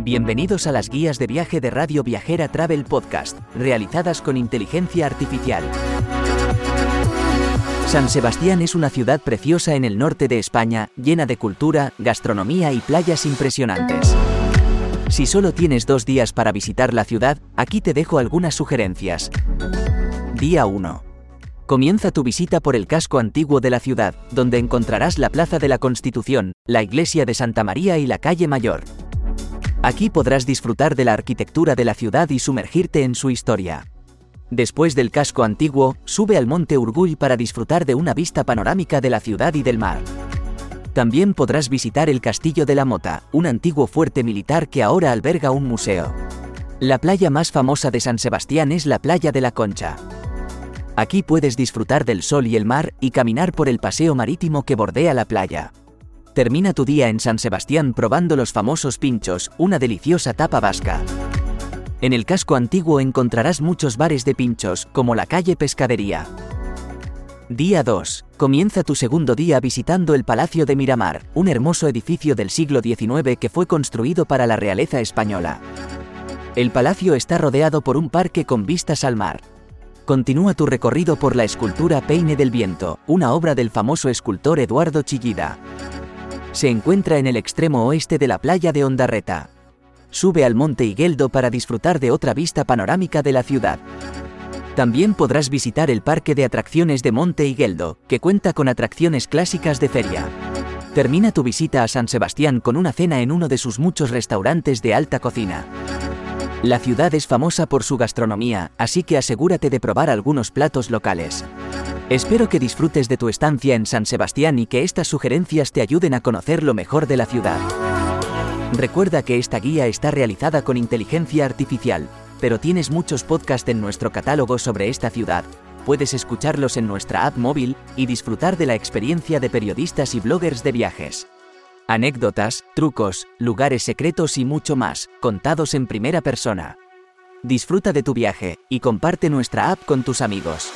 Bienvenidos a las guías de viaje de Radio Viajera Travel Podcast, realizadas con inteligencia artificial. San Sebastián es una ciudad preciosa en el norte de España, llena de cultura, gastronomía y playas impresionantes. Si solo tienes dos días para visitar la ciudad, aquí te dejo algunas sugerencias. Día 1. Comienza tu visita por el casco antiguo de la ciudad, donde encontrarás la Plaza de la Constitución, la iglesia de Santa María y la calle Mayor. Aquí podrás disfrutar de la arquitectura de la ciudad y sumergirte en su historia. Después del casco antiguo, sube al monte Urgull para disfrutar de una vista panorámica de la ciudad y del mar. También podrás visitar el Castillo de la Mota, un antiguo fuerte militar que ahora alberga un museo. La playa más famosa de San Sebastián es la playa de la Concha. Aquí puedes disfrutar del sol y el mar y caminar por el paseo marítimo que bordea la playa. Termina tu día en San Sebastián probando los famosos pinchos, una deliciosa tapa vasca. En el casco antiguo encontrarás muchos bares de pinchos, como la calle Pescadería. Día 2. Comienza tu segundo día visitando el Palacio de Miramar, un hermoso edificio del siglo XIX que fue construido para la realeza española. El palacio está rodeado por un parque con vistas al mar. Continúa tu recorrido por la escultura Peine del Viento, una obra del famoso escultor Eduardo Chillida se encuentra en el extremo oeste de la playa de Ondarreta. Sube al monte Higueldo para disfrutar de otra vista panorámica de la ciudad. También podrás visitar el parque de atracciones de Monte Higueldo, que cuenta con atracciones clásicas de feria. Termina tu visita a San Sebastián con una cena en uno de sus muchos restaurantes de alta cocina. La ciudad es famosa por su gastronomía, así que asegúrate de probar algunos platos locales. Espero que disfrutes de tu estancia en San Sebastián y que estas sugerencias te ayuden a conocer lo mejor de la ciudad. Recuerda que esta guía está realizada con inteligencia artificial, pero tienes muchos podcasts en nuestro catálogo sobre esta ciudad. Puedes escucharlos en nuestra app móvil y disfrutar de la experiencia de periodistas y bloggers de viajes. Anécdotas, trucos, lugares secretos y mucho más, contados en primera persona. Disfruta de tu viaje y comparte nuestra app con tus amigos.